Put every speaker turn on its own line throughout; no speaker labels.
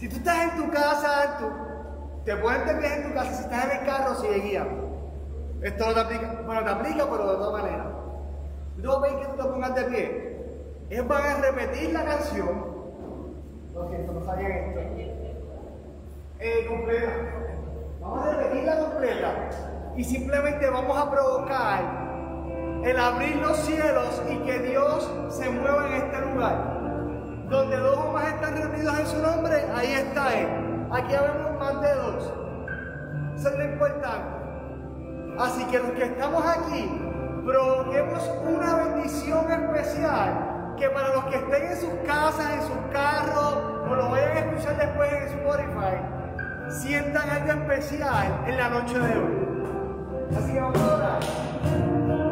Si tú estás en tu casa, tú, te pueden terminar en tu casa, si estás en el carro, si de guía. Esto no te aplica. Bueno, te aplica, pero de todas maneras. No ven que tú te pongas de pie. Ellos van a repetir la canción. Lo siento, no sabían esto. Eh, completa. Vamos a repetirla completa. Y simplemente vamos a provocar el abrir los cielos y que Dios se mueva en este lugar. Donde dos o más están reunidos en su nombre, ahí está Él. Aquí hablamos más de dos. Eso es lo importante. Así que los que estamos aquí, provoquemos una bendición especial que para los que estén en sus casas, en sus carros, o lo vayan a escuchar después en Spotify, sientan algo especial en la noche de hoy. Así que vamos a orar.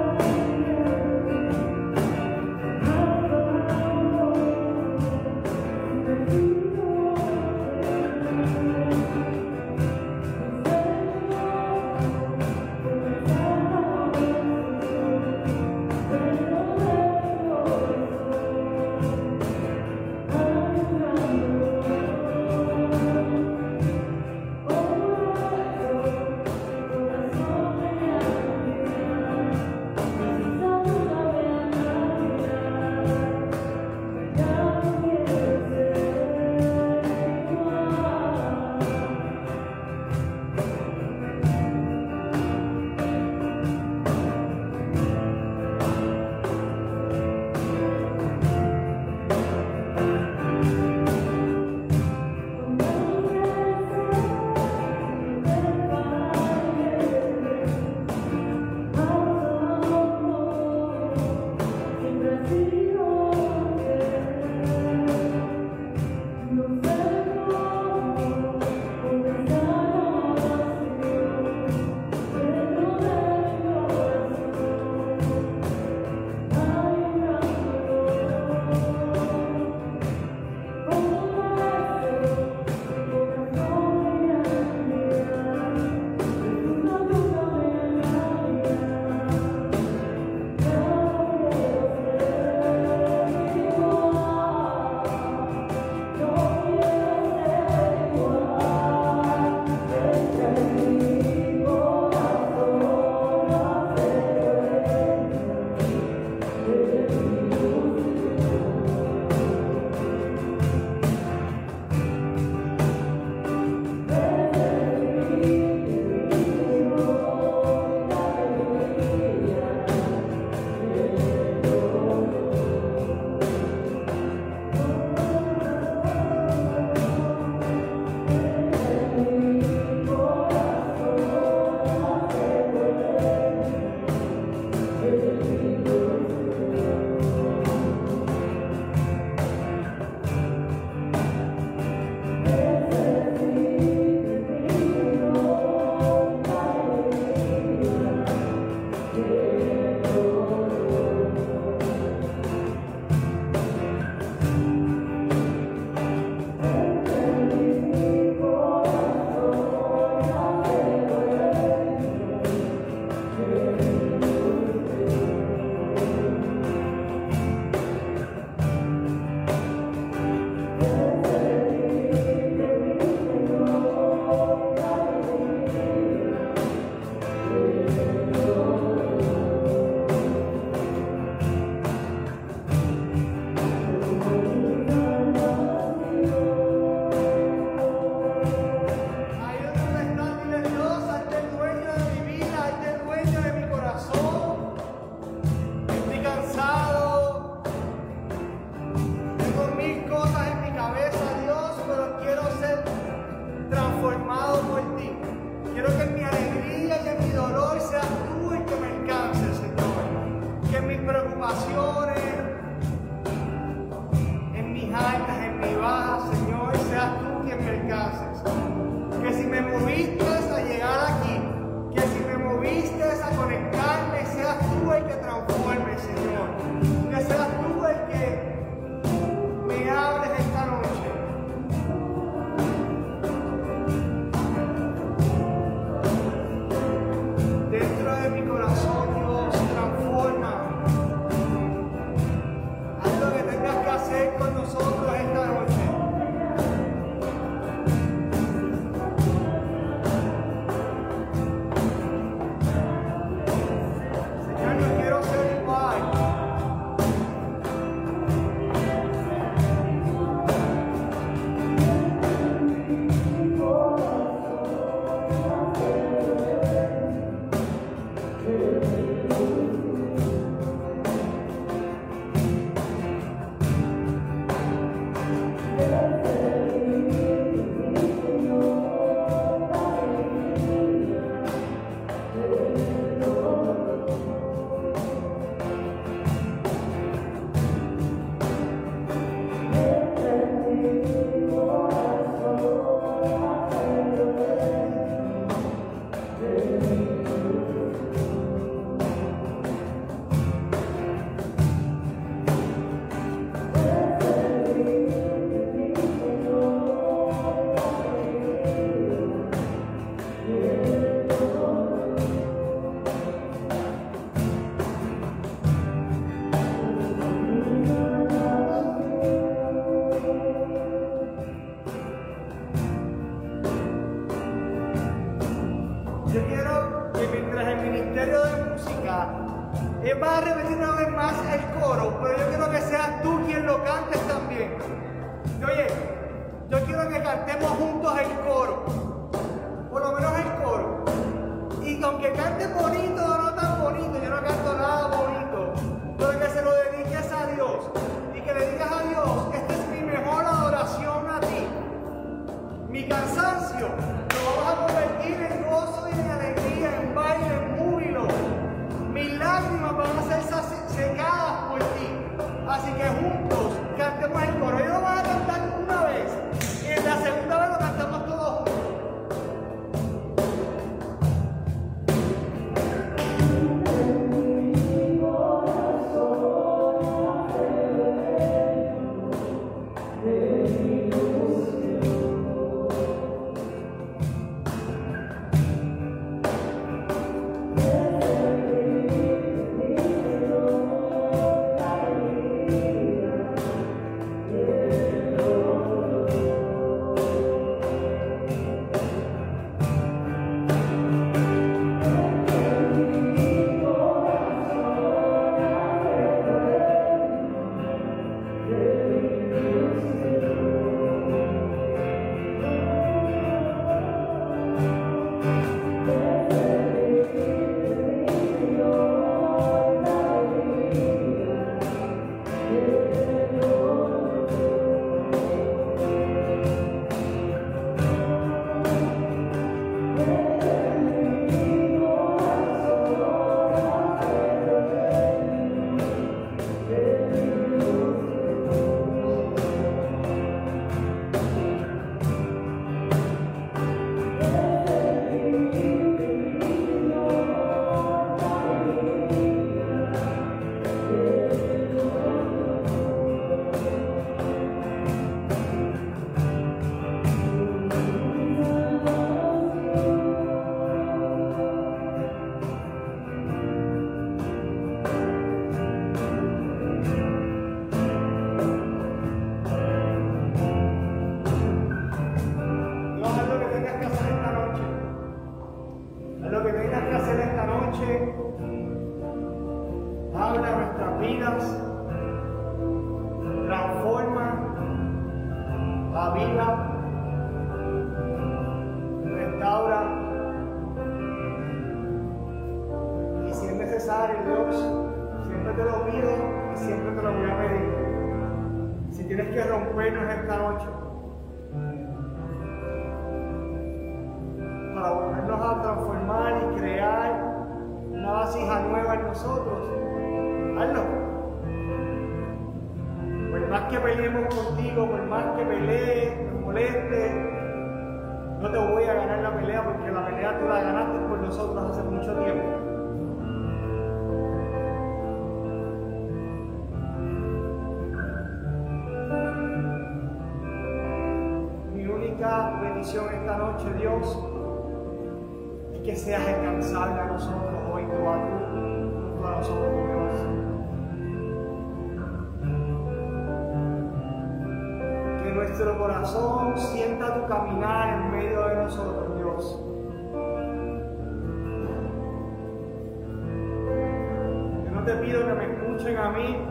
Escuchen a mí,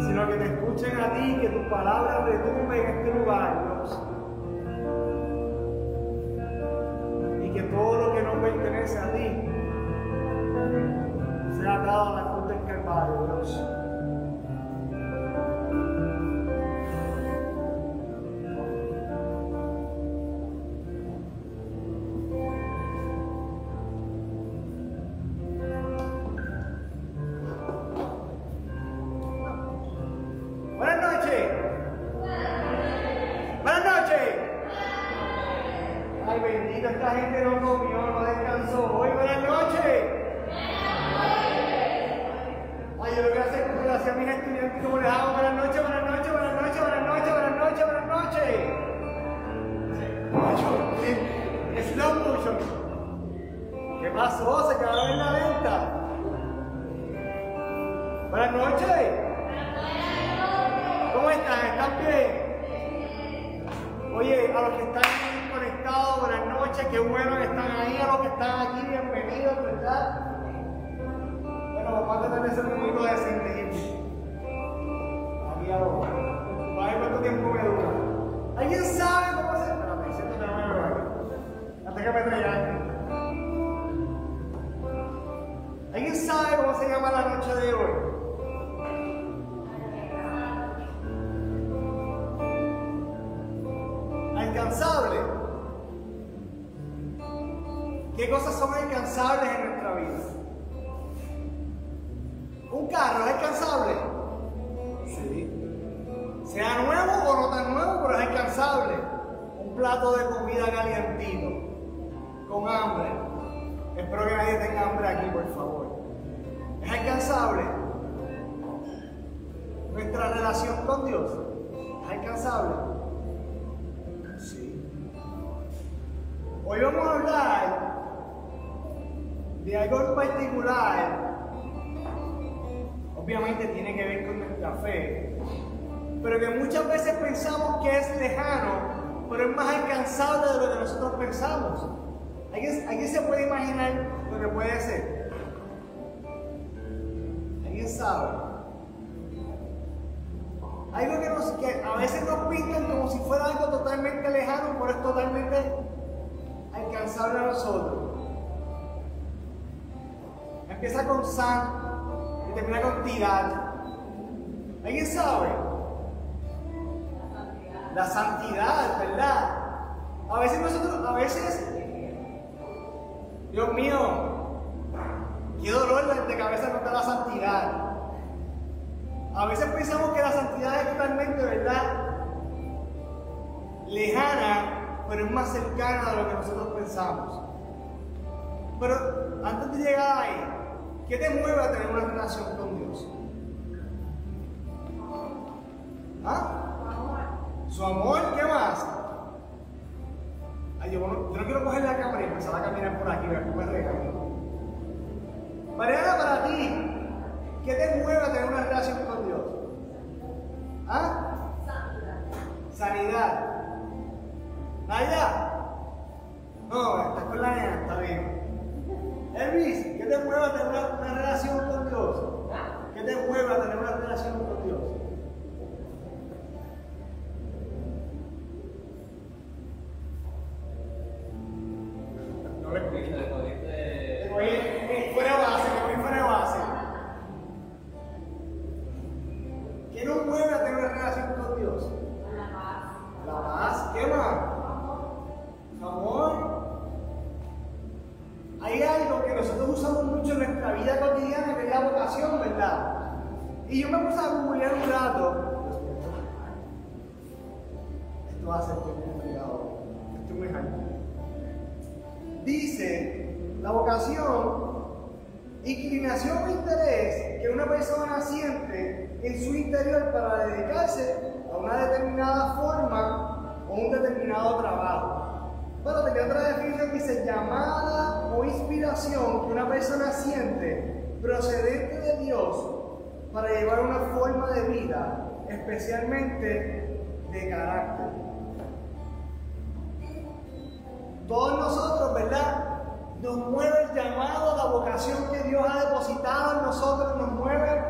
sino que te escuchen a ti, que tus palabras retumben en este lugar, Dios. Y que todo lo que no pertenece a ti sea atado a la cruz del Calvario, Dios. Algo en particular. Obviamente tiene que ver con nuestra fe, pero que muchas veces pensamos que es lejano, pero es más alcanzable de lo que nosotros pensamos. ¿Alguien, ¿alguien se puede imaginar lo que puede ser? ¿Alguien sabe? Algo que, nos, que a veces nos pintan como si fuera algo totalmente lejano, pero es totalmente alcanzable a nosotros. Empieza con san y termina con tirar. ¿Alguien sabe? La santidad, ¿verdad? A veces nosotros, a veces, Dios mío, qué dolor de cabeza nos da la santidad. A veces pensamos que la santidad es totalmente, ¿verdad? Lejana, pero es más cercana a lo que nosotros pensamos. Pero antes de llegar ahí, ¿qué te mueve a tener una relación con Dios? ¿Ah? Su amor, ¿qué más? Ay, yo, no, yo no quiero coger la cámara y empezar a caminar por aquí, me regaño. Mariana, para ti, ¿Qué te mueve a tener una relación con Dios? ¿Ah? Sanidad. Sanidad. ¿Naya? No, estás con la nena, está bien. Elvis, ¿qué te mueve a tener una, una relación con Dios? ¿Qué te mueve a tener una relación con Dios? Especialmente de carácter. Todos nosotros, ¿verdad? Nos mueve el llamado, la vocación que Dios ha depositado en nosotros, nos mueve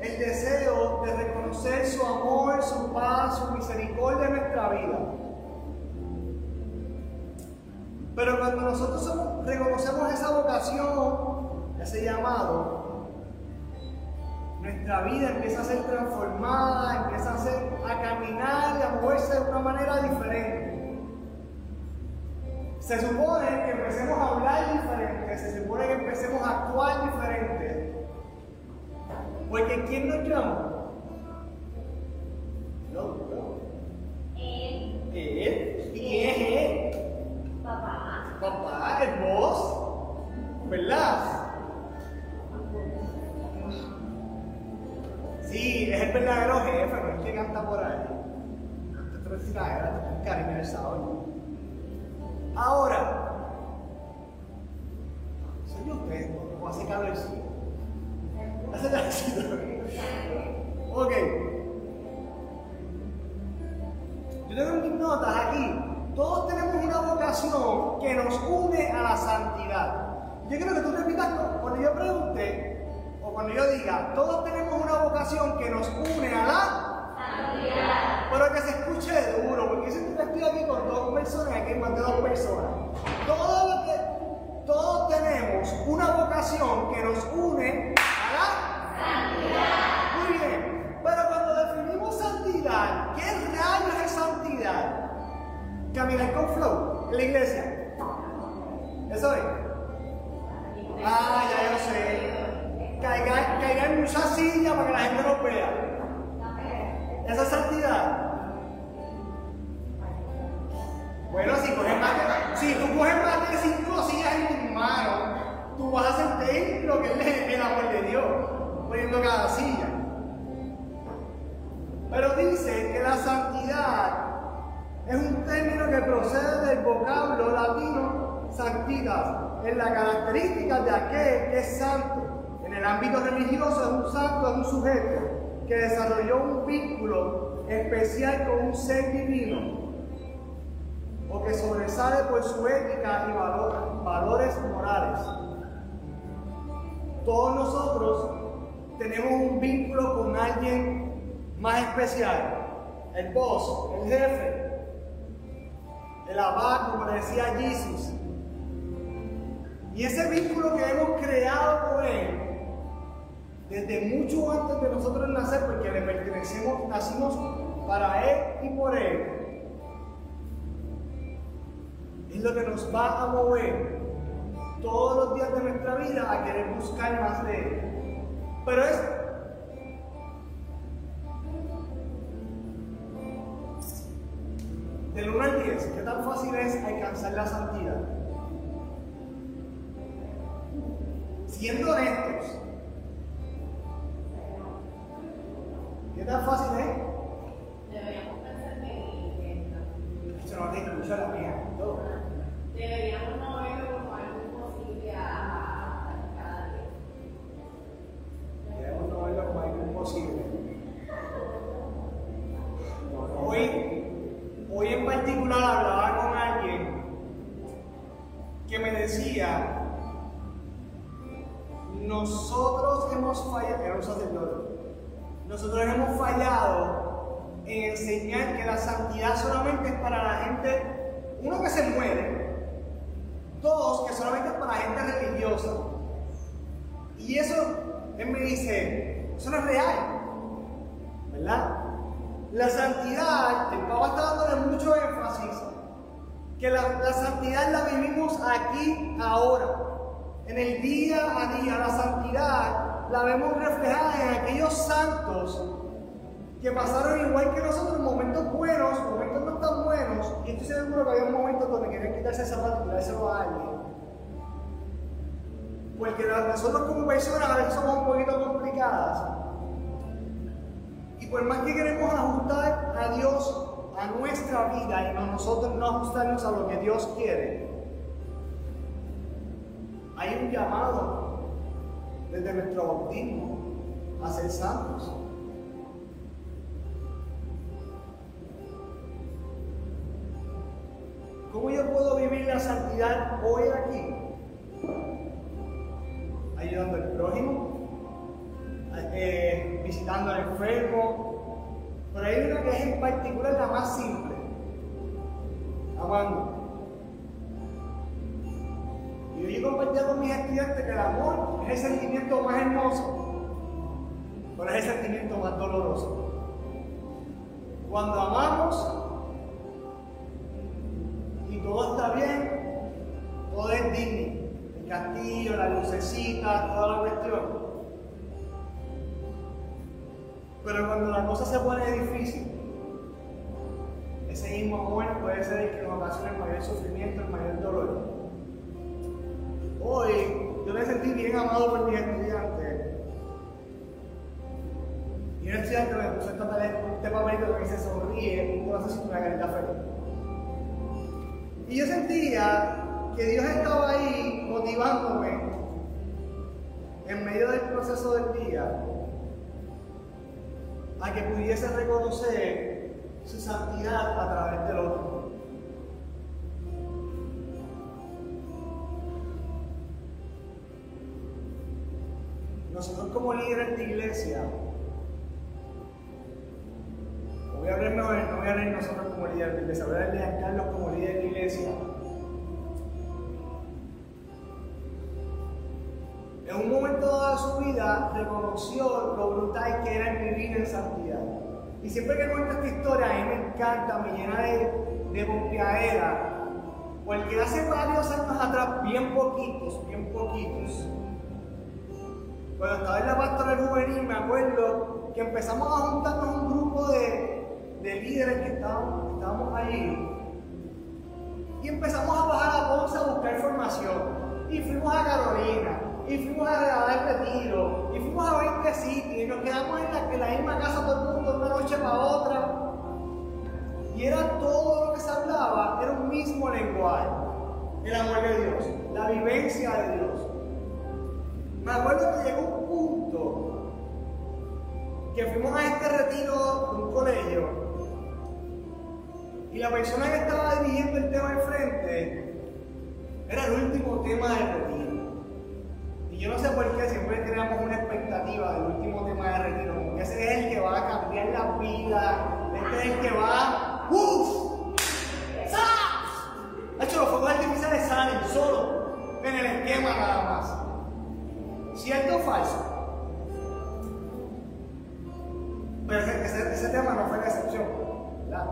el deseo de reconocer su amor, su paz, su misericordia en nuestra vida. Pero cuando nosotros reconocemos esa vocación, ese llamado, nuestra vida empieza a ser transformada, empieza a, ser, a caminar y a moverse de una manera diferente. Se supone que empecemos a hablar diferente, se supone que empecemos a actuar diferente. Porque ¿quién nos llama? No, no.
Él,
Él. ¿Y es él?
papá,
Papá, el boss. ¿Verdad? Es el verdadero jefe, no es que canta por ahí. Esto es era un cariño del sábado. Ahora, soy usted, o hace cablecito. Hace cablecito. Ok. Yo tengo mis notas aquí. Todos tenemos una vocación que nos une a la santidad. Yo quiero que tú repitas cuando yo pregunte, o cuando yo diga, todos tenemos una vocación que nos une a la
santidad,
pero que se escuche duro, porque si tú estoy aquí con dos personas, aquí más de dos personas. Todo lo que- todos tenemos una vocación que nos une a la
santidad,
Muy bien, pero cuando definimos santidad, ¿qué rayos es santidad? Caminar con flow en la iglesia. Eso es. Ah, ya yo sé. Caigar, caigar en mucha silla para que la gente nos vea. Esa es santidad. Bueno, si coges más si tú coges más de cinco sillas en tus manos, tú vas a sentir lo que es el amor de Dios, poniendo cada silla. Pero dice que la santidad es un término que procede del vocablo latino sanctitas, en la característica de aquel que es santo. El ámbito religioso es un santo, es un sujeto que desarrolló un vínculo especial con un ser divino o que sobresale por su ética y valor- valores morales. Todos nosotros tenemos un vínculo con alguien más especial. El boss, el jefe, el abad, como le decía Jesus. Y ese vínculo que hemos creado con él, desde mucho antes de nosotros nacer, porque le pertenecemos, nacimos para él y por él, es lo que nos va a mover todos los días de nuestra vida a querer buscar más de Él. Pero es del 1 al 10, ¿qué tan fácil es alcanzar la santidad? Siendo honestos, tan fácil es?
deberíamos pensar que
Eso no te escucha la mía.
deberíamos no verlo como algo imposible a, cada día.
Debemos no verlo como algo imposible. Hoy, hoy en particular hablaba con alguien que me decía, nosotros hemos fallado, era un sacerdote, nosotros hemos fallado en enseñar que la santidad solamente es para la gente, uno que se muere, dos que solamente es para gente religiosa. Y eso, él me dice, eso no es real, ¿verdad? La santidad, el Papa está dándole mucho énfasis, que la, la santidad la vivimos aquí, ahora, en el día a día. La santidad la vemos reflejada en aquellos santos que pasaron igual que nosotros momentos buenos, momentos no quitarse ese zapato y tirárselo a alguien. Porque nosotros como personas a veces somos un poquito complicadas. Y por más que queremos ajustar a Dios a nuestra vida y no nosotros no ajustarnos a lo que Dios quiere, hay un llamado desde nuestro bautismo a ser santos. ¿Cómo yo puedo vivir la santidad hoy aquí? Ayudando al prójimo, eh, visitando al enfermo. Pero hay una que es en particular la más simple. Amando. Y yo compartía con mis estudiantes que el amor es el sentimiento más hermoso, pero es el sentimiento más doloroso. Cuando amamos, todo está bien, todo es digno. El castillo, la lucecita, toda la cuestión. Pero cuando la cosa se pone difícil, ese mismo amor puede ser el que nos ocasiona el mayor sufrimiento, el mayor dolor. Hoy yo me sentí bien amado por mis estudiantes. Y un estudiante me puso este papelito que dice sonríe, y no sé si una carita feliz. Y yo sentía que Dios estaba ahí motivándome en medio del proceso del día a que pudiese reconocer su santidad a través del otro. Nosotros como líderes de iglesia, voy a hablar no voy a hablar nosotros como líderes de iglesia, voy a hablar de Carlos como líder de iglesia. En un momento dado de su vida reconoció lo brutal que era vivir en santidad. Y siempre que cuento esta historia, a mí me encanta, me llena de, de Porque hace varios años atrás, bien poquitos, bien poquitos, cuando estaba en la pastoral juvenil, me acuerdo que empezamos a juntarnos un grupo de, de líderes que estábamos, estábamos allí. Y empezamos a bajar a Ponce a buscar información. Y fuimos a Carolina, y fuimos a, dar retiro, y fuimos a 20 sitios, y nos quedamos en la, en la misma casa todo el mundo, de una noche para otra. Y era todo lo que se hablaba, era un mismo lenguaje. El amor de Dios, la vivencia de Dios. Me acuerdo que llegó un punto que fuimos a este retiro de un colegio y la persona que estaba dirigiendo el tema al frente era el último tema de retiro. Y yo no sé por qué siempre tenemos una expectativa del último tema de retiro. Porque ese es el que va a cambiar la vida. Este es el que va. ¡Uf! ¡Sas! De hecho, los fuegos artificiales salen solo en el esquema nada más. ¿Cierto o falso? Pero ese, tema no fue la excepción. ¿verdad?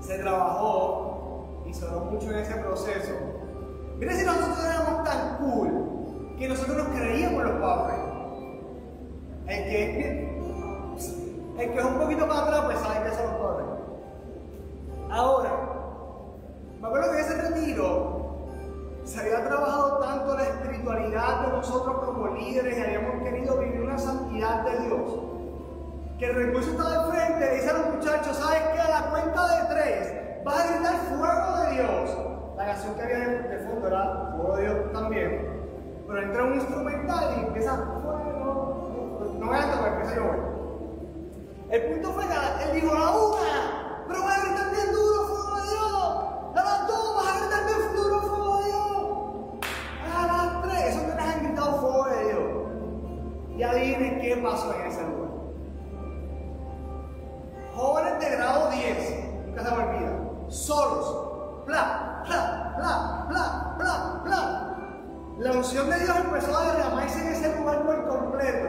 se trabajó y sonó mucho en ese proceso. Mira si nosotros éramos tan cool que nosotros nos creíamos los padres. El que, el que es un poquito para atrás, pues sabe que son los padres. Ahora, me acuerdo que ese retiro se había trabajado tanto la espiritualidad de nosotros como líderes y habíamos querido vivir una santidad de Dios que el recurso está de frente, le dice a los muchachos, ¿sabes qué? A la cuenta de tres, vas a gritar fuego de Dios. La canción que había de fondo era fuego de Dios también. Pero entra un instrumental y empieza fuego. No voy a tocar, empieza a llover. El punto fue que él dijo, la una, pero vas a gritar bien duro fuego de Dios. A las dos Y adivinen qué pasó en ese lugar jóvenes de grado 10, nunca se me solos, bla, bla, bla, bla, bla, bla. La unción de Dios empezó a derramarse en ese lugar por completo.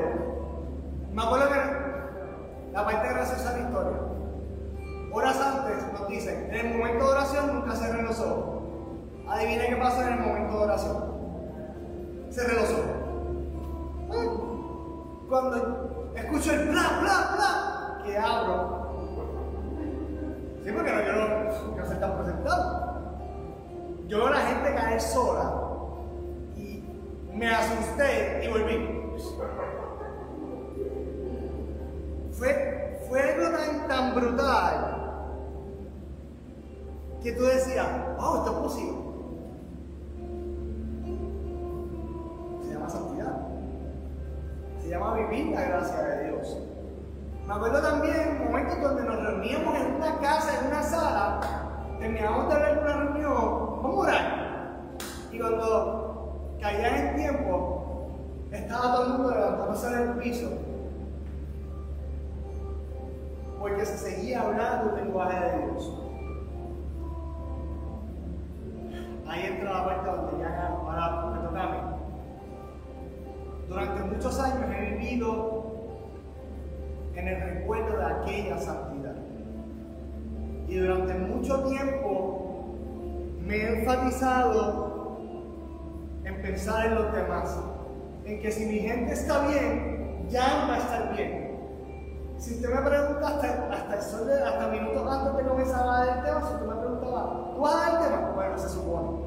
Me acuerdo que la parte graciosa de la historia. Horas antes nos dicen, en el momento de oración nunca cerren los ojos. Adivinen qué pasa en el momento de oración. Cerré los ojos. Cuando escucho el bla, bla, bla, que abro Sí, porque no, yo se están presentando. yo veo a la gente caer sola y me asusté y volví. Fue, fue algo tan brutal que tú decías, wow, esto es posible. Llama vivir la gracia de Dios. Me acuerdo también momentos donde nos reuníamos en una casa, en una sala, terminábamos de ver una reunión, vamos a orar. Y cuando caía el tiempo, estaba todo el mundo levantándose del piso. Porque se seguía hablando el lenguaje de Dios. Ahí entra la parte donde Durante muchos años he vivido en el recuerdo de aquella santidad. Y durante mucho tiempo me he enfatizado en pensar en los demás, en que si mi gente está bien, ya va a estar bien. Si usted me pregunta hasta, el sol hasta minutos antes de comenzar a el tema, si usted me preguntaba, ¿tú vas a dar el tema? Bueno, se supone.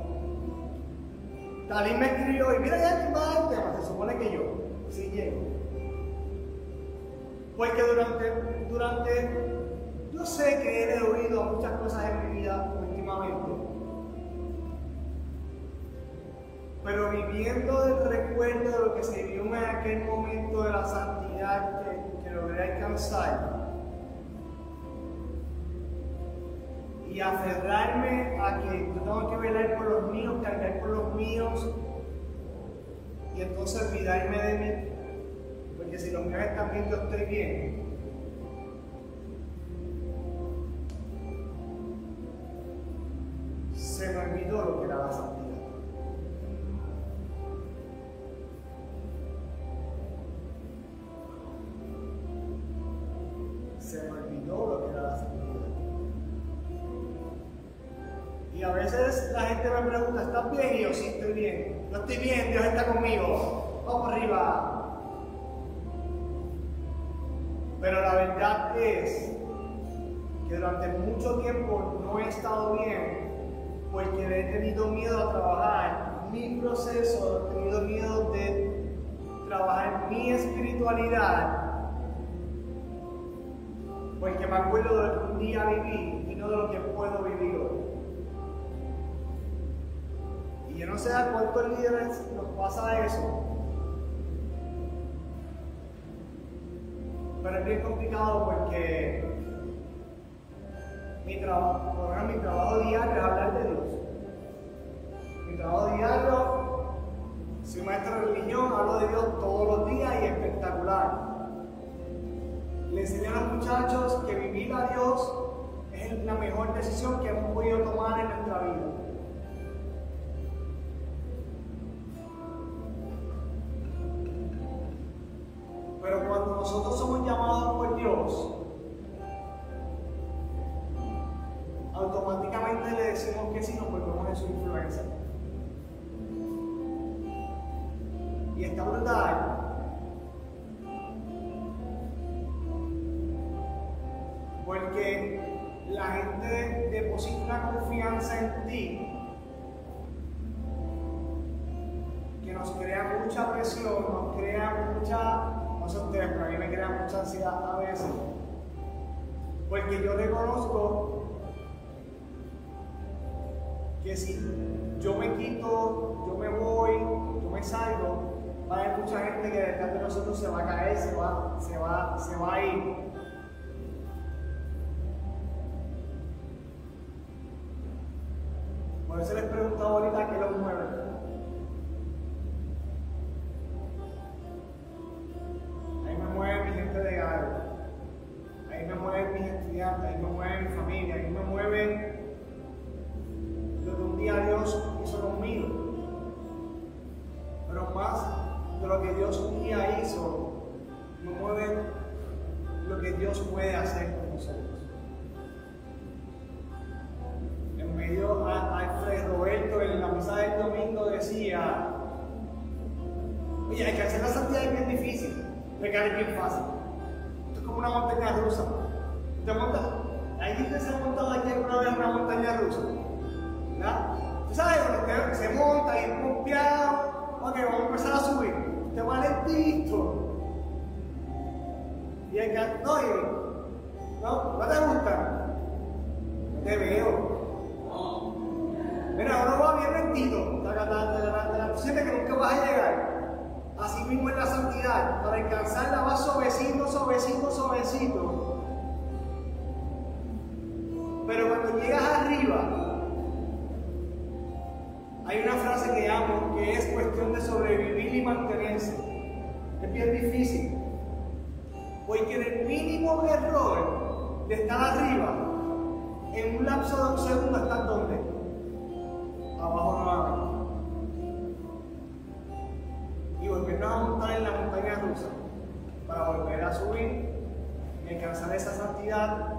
Talín me escribió y mira ya quién va el tema, se supone que yo, si llego. Porque durante, durante, yo sé que he oído muchas cosas en mi vida últimamente, pero viviendo el recuerdo de lo que se vivió en aquel momento de la santidad que, que logré alcanzar, y aferrarme a que yo tengo que velar por los míos, cargar por los míos, y entonces olvidarme de mí, porque si los míos están bien, yo estoy bien. Se me olvidó lo que era la veces la gente me pregunta, ¿estás bien? Y yo, sí, estoy bien. No estoy bien, Dios está conmigo. Vamos arriba. Pero la verdad es que durante mucho tiempo no he estado bien porque he tenido miedo a trabajar mi proceso, he tenido miedo de trabajar mi espiritualidad porque me acuerdo de lo que un día viví y no de lo que puedo vivir hoy. No sé a cuántos líderes nos pasa eso, pero es bien complicado porque mi trabajo, mi trabajo diario es hablar de Dios. Mi trabajo diario, soy maestro de religión, hablo de Dios todos los días y espectacular. Le enseño a los muchachos que vivir a Dios es la mejor decisión que hemos podido tomar en nuestra vida. Si yo me quito, yo me voy, yo me salgo, va a haber mucha gente que detrás de nosotros se va a caer, se va, se va, se va a ir. Por eso les preguntaba ahorita qué los mueve. No, no, no te gusta. Te veo. Mira, ahora va bien la posible que nunca vas a llegar. Así mismo es la santidad. Para alcanzarla vas suavecito, suavecito, suavecito. Pero cuando llegas arriba, hay una frase que amo que es cuestión de sobrevivir y mantenerse. Es bien difícil. Porque en el mínimo error de estar arriba, en un lapso de un segundo estás donde? Abajo nuevamente. Y volvernos a montar en la montaña rusa para volver a subir y alcanzar esa santidad.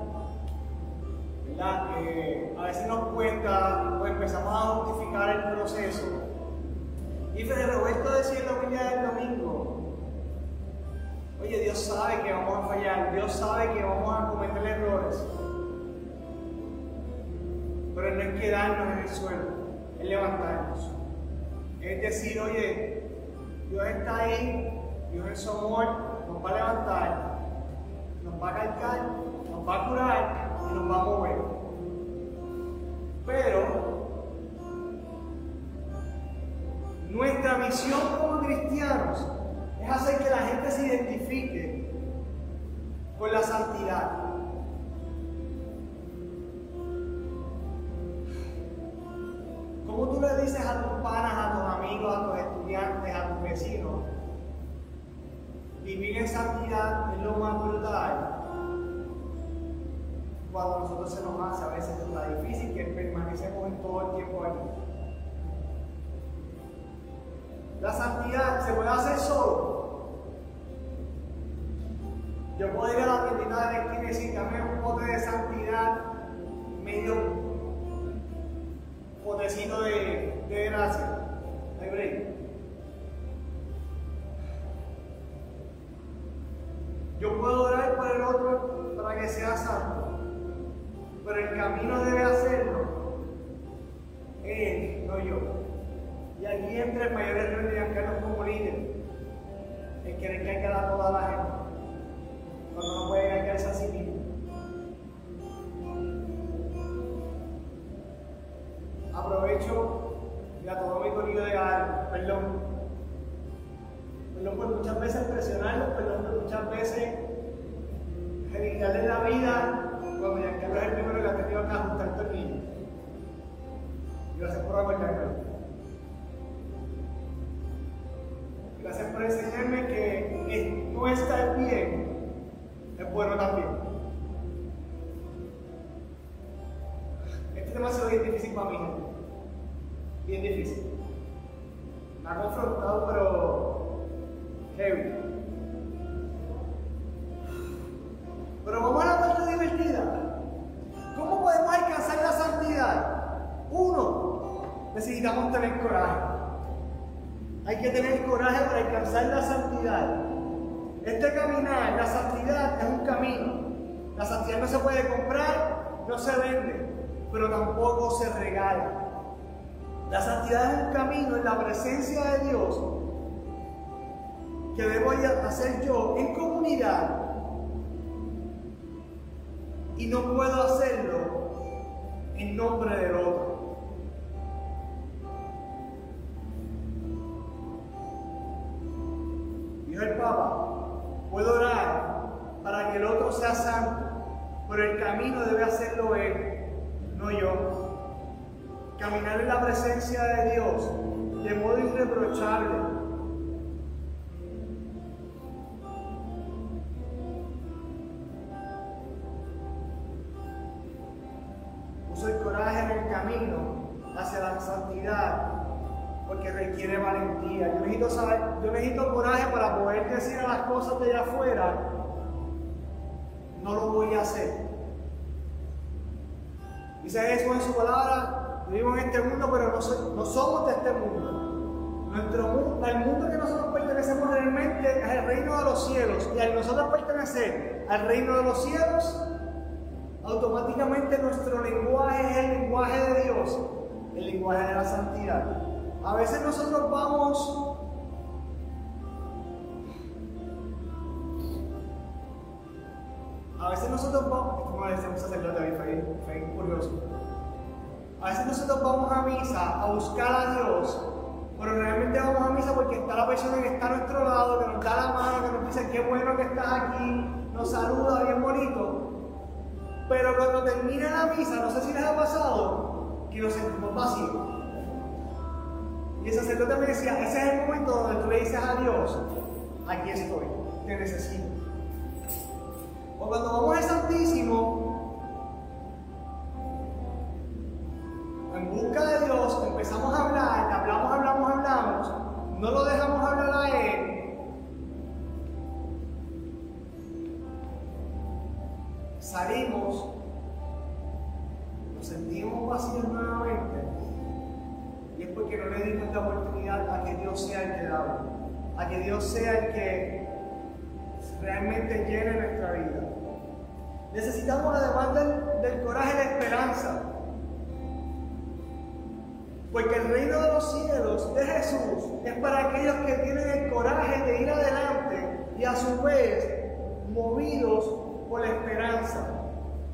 Eh, a veces nos cuesta o empezamos a justificar el proceso. Y Fede Roberto decía en la del domingo, Oye, Dios sabe que vamos a fallar, Dios sabe que vamos a cometer errores. Pero no es quedarnos en el suelo, es levantarnos. Es decir, oye, Dios está ahí, Dios en su amor nos va a levantar, nos va a calcar, nos va a curar y nos va a mover. Pero nuestra misión como cristianos es hacer que la gente se identifique con la santidad. ¿Cómo tú le dices a tus panas, a tus amigos, a tus estudiantes, a tus vecinos? Vivir en santidad es lo más brutal. Cuando a nosotros se nos hace a veces es difícil que permanecemos en todo el tiempo aquí. La santidad se puede hacer solo. Yo puedo ir a la tiendita de la y decir, dame un pote de santidad, medio potecito de, de gracia. Hay break. Yo puedo orar por el otro para que sea santo, pero el camino debe hacerlo él, no yo. Y aquí entra el mayor error de Giancarlo como líder, el querer que a toda la gente, cuando no puede engañarse a sí mismo. Aprovecho y a todo mi corrido de algo, perdón. Perdón por muchas veces presionarlo, perdón por muchas veces genitarle la vida cuando Giancarlo es el primero que ha tenido que ajustar tornillos. Gracias por Gracias por enseñarme que no estar bien es bueno también. Este tema ha sido bien difícil para mí, bien difícil. Me ha confrontado, pero heavy. Pero vamos a la parte divertida. ¿Cómo podemos alcanzar la santidad? Uno, necesitamos tener coraje. Hay que tener coraje para alcanzar la santidad. Este caminar, la santidad es un camino. La santidad no se puede comprar, no se vende, pero tampoco se regala. La santidad es un camino en la presencia de Dios que debo hacer yo en comunidad y no puedo hacerlo en nombre del otro. El Papa, puedo orar para que el otro sea santo, pero el camino debe hacerlo él, no yo. Caminar en la presencia de Dios de modo irreprochable. Yo necesito, saber, yo necesito coraje para poder decir a las cosas de allá afuera, no lo voy a hacer. Dice eso en su palabra, vivimos en este mundo, pero no, no somos de este mundo. Nuestro mundo, el mundo que nosotros pertenecemos realmente es el reino de los cielos. Y al nosotros pertenecer al reino de los cielos, automáticamente nuestro lenguaje es el lenguaje de Dios, el lenguaje de la santidad. A veces nosotros vamos nosotros vamos, como un sacerdote fue, fue curioso. A veces nosotros vamos a misa a buscar a Dios, pero realmente vamos a misa porque está la persona que está a nuestro lado, que nos da la mano, que nos dice qué bueno que estás aquí, nos saluda bien bonito. Pero cuando termina la misa, no sé si les ha pasado, que nos sentimos vacíos. El sacerdote me decía, ese es el momento donde tú le dices a Dios, aquí estoy, te necesito. O cuando vamos al Santísimo, Porque el reino de los cielos de Jesús es para aquellos que tienen el coraje de ir adelante y a su vez movidos por la esperanza.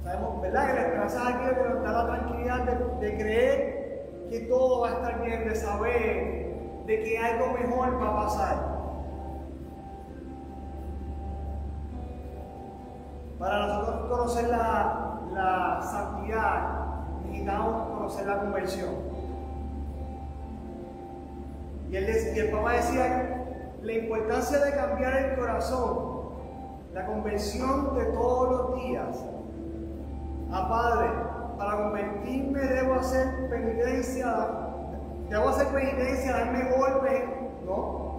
Sabemos, ¿verdad? Que la esperanza es aquello que nos da la tranquilidad de, de creer que todo va a estar bien, de saber de que algo mejor va a pasar. Para nosotros conocer la, la santidad, necesitamos conocer la conversión. Y el, y el papá decía la importancia de cambiar el corazón, la conversión de todos los días. A Padre, para convertirme debo hacer penitencia, debo hacer penitencia, darme golpes, ¿no?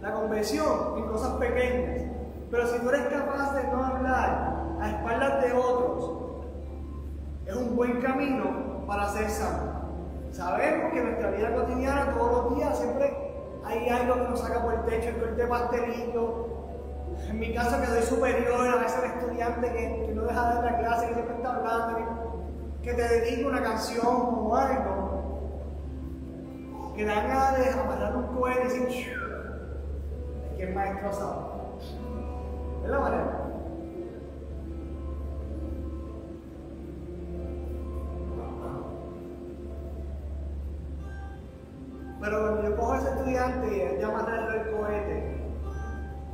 La conversión en cosas pequeñas. Pero si tú eres capaz de no hablar a espaldas de otros, es un buen camino para ser santo. Sabemos que en nuestra vida cotidiana, todos los días, siempre hay algo que nos saca por el techo, el corte pastelito. En mi caso, que soy superior, a veces un estudiante que, que no deja de dar la clase, que siempre está hablando, que, que te dedica una canción o algo, que dan ganas de amarrar un cohete y decir, es que el maestro sabe. Es la manera. Pero cuando yo cojo a ese estudiante y él llama a el cohete,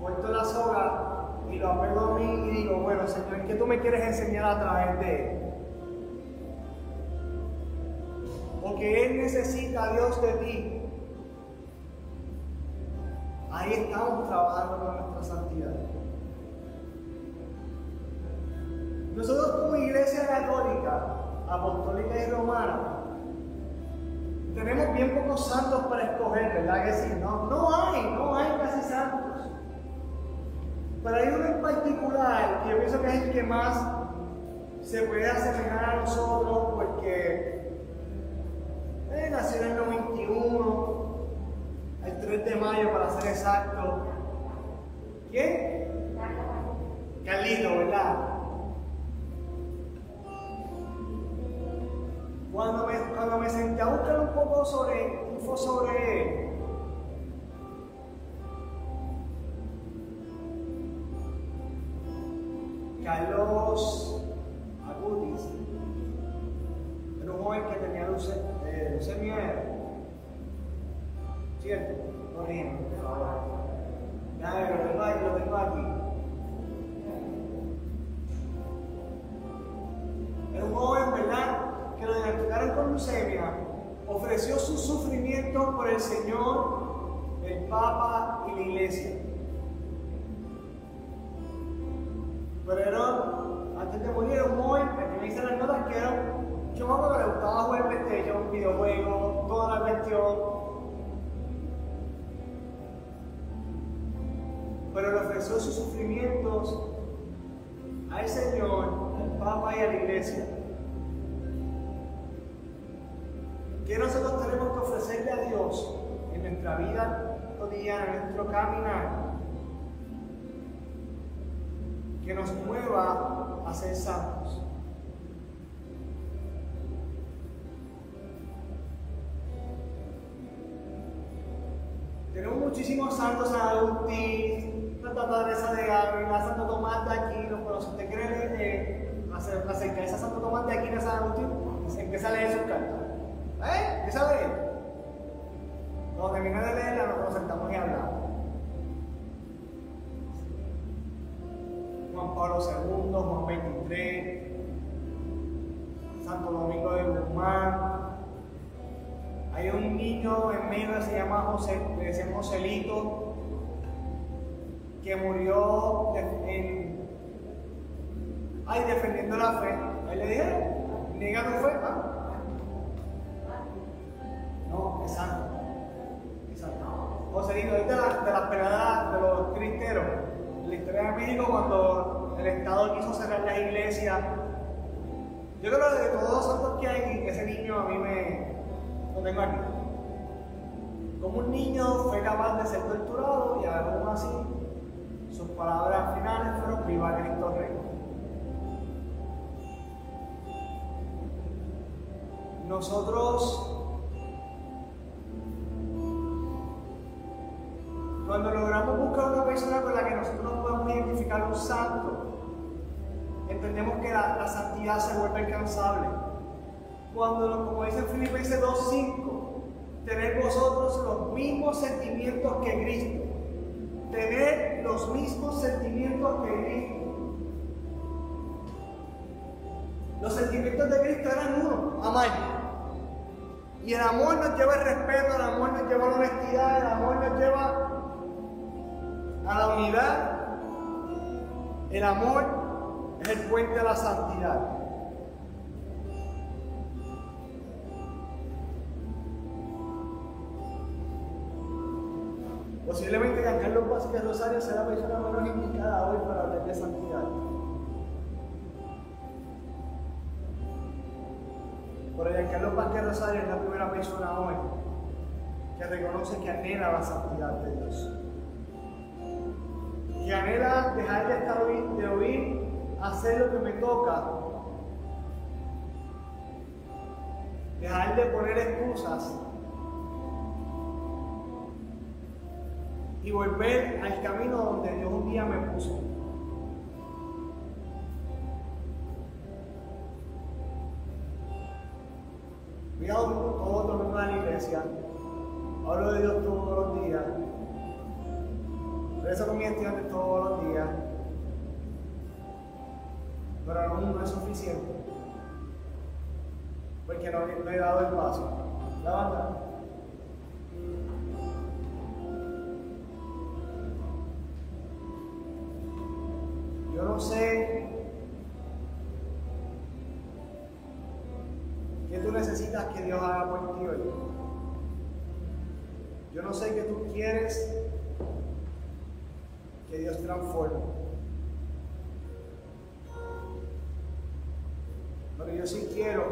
corto la soga y lo apego a mí y digo, bueno, Señor, ¿qué tú me quieres enseñar a través de él? O que él necesita a Dios de ti. Ahí estamos trabajando con nuestra santidad. Nosotros como iglesia católica, apostólica y romana, tenemos bien pocos santos para escoger, ¿verdad que sí? No, no hay, no hay casi santos. Pero hay uno en particular que yo pienso que es el que más se puede asemejar a nosotros porque eh, nació en el 91, el 3 de mayo para ser exacto. ¿Quién? Carlito, ¿verdad? Cuando me, cuando me senté a buscar un poco sobre info sobre Carlos Agutis era un joven que tenía leuce, eh, leucemia, ¿cierto? Ríen, por favor. Lo tengo lo tengo aquí. Era un joven, ¿verdad? Que lo diagnosticaron con leucemia, ofreció su sufrimiento por el Señor, el Papa y la Iglesia. Pero era, antes de morir, era que me dicen las notas que era un chamaco que le gustaba jugar PlayStation, videojuegos, toda la cuestión. Pero le ofreció sus sufrimientos al Señor, al Papa y a la Iglesia. ¿Qué nosotros tenemos que ofrecerle a Dios en nuestra vida cotidiana, en nuestro caminar? Que nos mueva a ser santos. Tenemos muchísimos santos, San Agustín, Santa Teresa de Ávila, Santo Tomás de Aquino, pero si usted quiere acercarse a Santo Tomás de Aquino, San Agustín, empieza a leer sus cartas. ¿Eh? Empieza a leer. Cuando termine de leerla, nosotros sentamos y hablamos. Juan Pablo II, Juan 23, Santo Domingo de Guzmán. Hay un niño en medio que se llama José, se llama Joselito, que murió en, ay, defendiendo la fe. Ahí le dije, niega tu fe, Es santo. Joselito, es de, la- de las peleadas de los cristeros. La historia de México, cuando el Estado quiso cerrar las iglesias. Yo creo que de todos los santos que hay, ese niño a mí me. lo tengo aquí. Como un niño fue capaz de ser torturado y aún así, sus palabras finales fueron: Viva Cristo Rey. Nosotros Cuando logramos buscar una persona con la que nosotros nos podemos identificar un santo, entendemos que la, santidad se vuelve alcanzable. Cuando, como dice en Filipenses 2.5, tener vosotros los mismos sentimientos que Cristo. Tener los mismos sentimientos que Cristo. Los sentimientos de Cristo eran uno, amar. Y el amor nos lleva al respeto, el amor nos lleva la honestidad, el amor nos lleva a la unidad. El amor es el puente a la santidad. Posiblemente Giancarlo Vázquez Rosario sea la persona menos indicada hoy para hablar de santidad. Pero Giancarlo Vázquez Rosario es la primera persona hoy que reconoce que anhela la santidad de Dios que anhela dejar de estar oír, de oír, hacer lo que me toca, dejar de poner excusas y volver al camino donde Dios un día me puso. Con todos los miembros de la iglesia. Hablo de Dios todos los días. Rezo con mis estudiantes todos los días. Pero aún no es suficiente. Porque no, no he dado el paso. La banda. Yo no sé qué tú necesitas que Dios haga por ti hoy. Yo no sé qué tú quieres Dios transforme. Pero yo sí quiero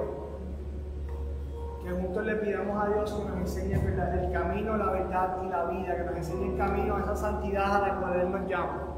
que juntos le pidamos a Dios que nos enseñe el camino, la verdad y la vida, que nos enseñe el camino a esa santidad a la cual Él nos llama.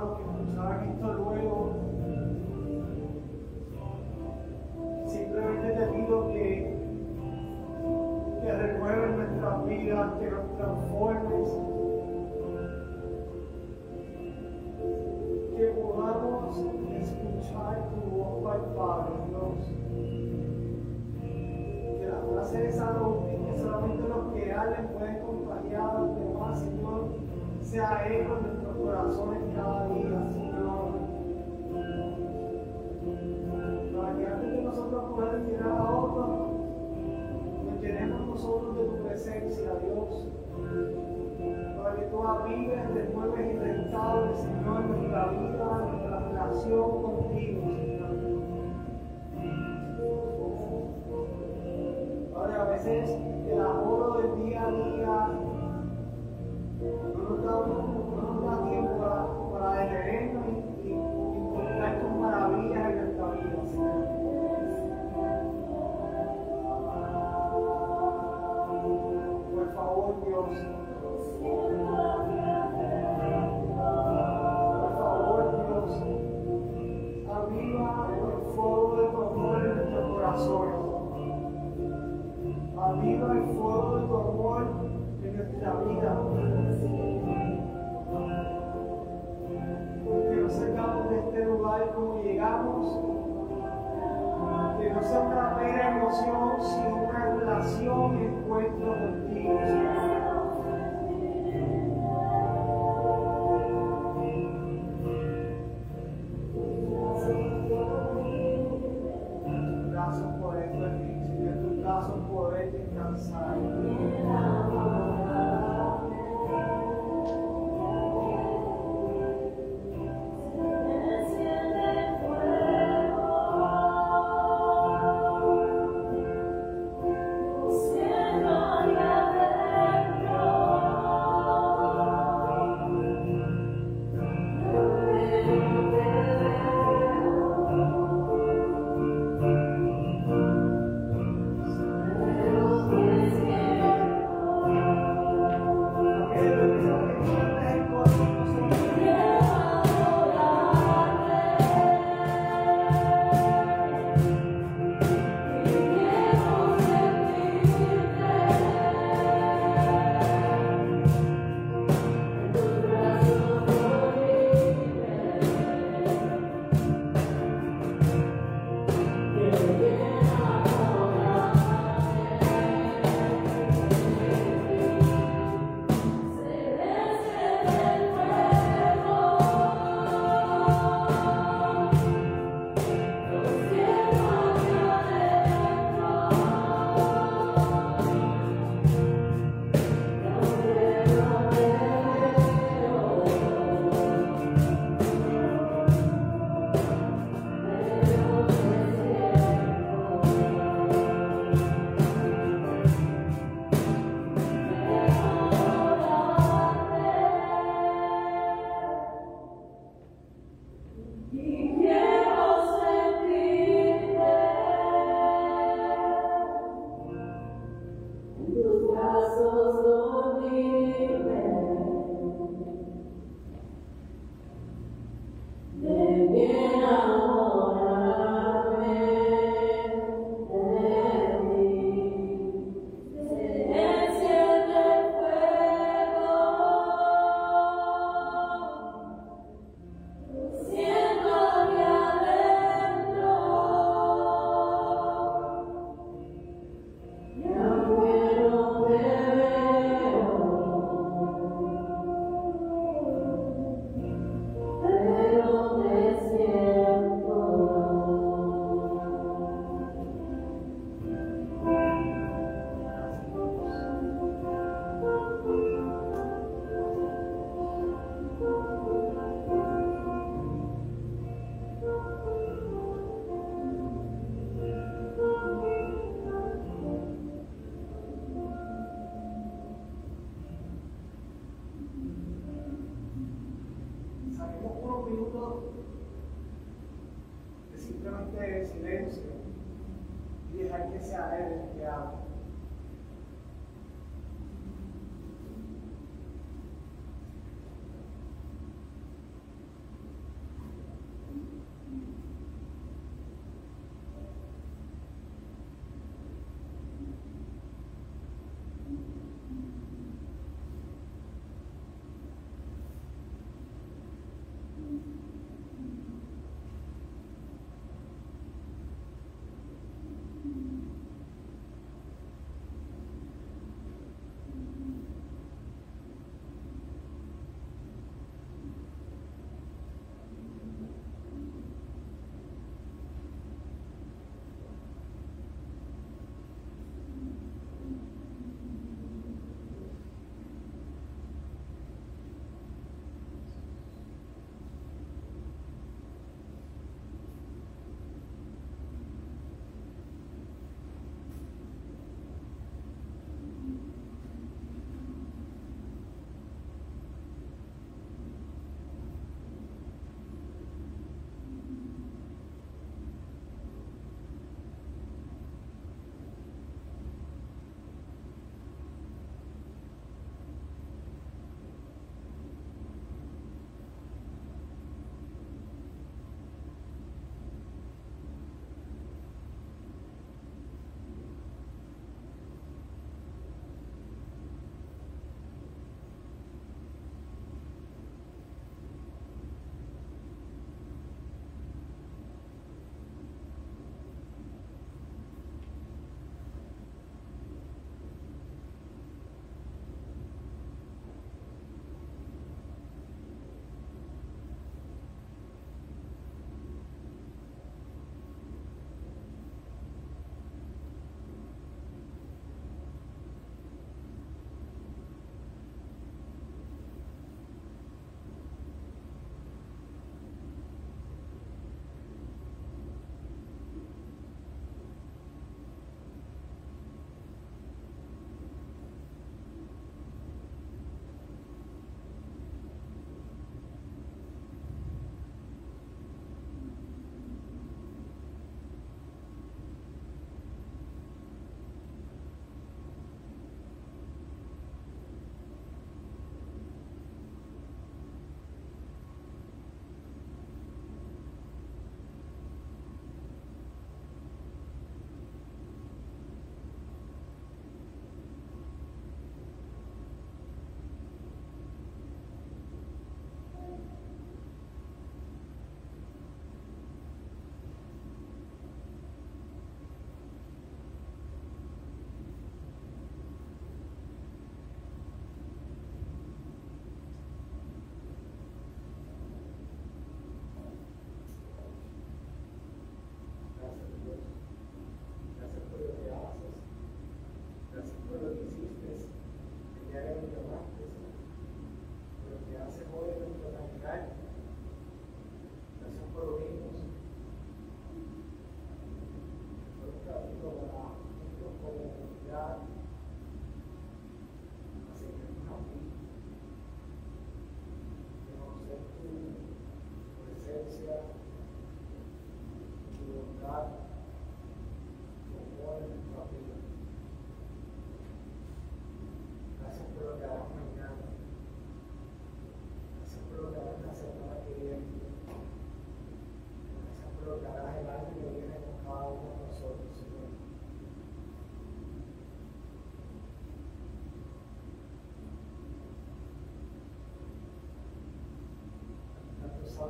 Que escucharán esto luego. Simplemente te pido que, que renueves nuestras vidas, que nos transformes, que podamos escuchar tu voz palpable, Dios que la frase de Salomón, que solamente los que hablan pueden contagiar a los demás, Señor, sea eco en corazones cada día, Señor. Para que antes de nosotros poder tirar a otros, nos llenemos nosotros de tu presencia, Dios. Para que tú avives, renueves y restaures, Señor, nuestra vida, nuestra relación contigo, Señor. Padre, a veces el ahorro del día a día no nos da tiempo para, detenernos y, encontrar tus maravillas en nuestra vida. Por favor, Dios. Por favor, Dios. Aviva el fuego de tu amor en nuestros corazones. De este lugar como llegamos. Que no sea una mera emoción, sino una relación y encuentro contigo. Brazos poder dormir, Señor, tus brazos poder descansar. 下单的同学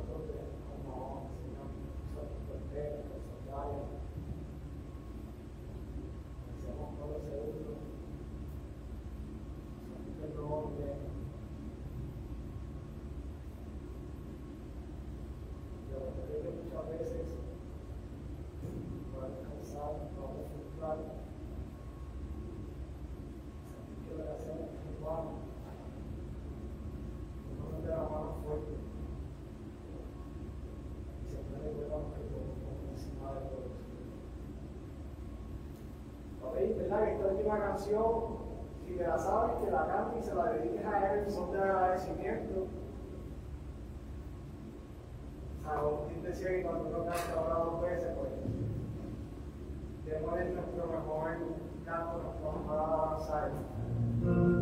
of the Esta última canción, si te la sabes, que la cantes y se la dediques a él, son de agradecimiento. Agustín decía que cuando uno canta ahora dos veces, pues, démosle nuestro mejor canto, nuestra mejor alabanza a él.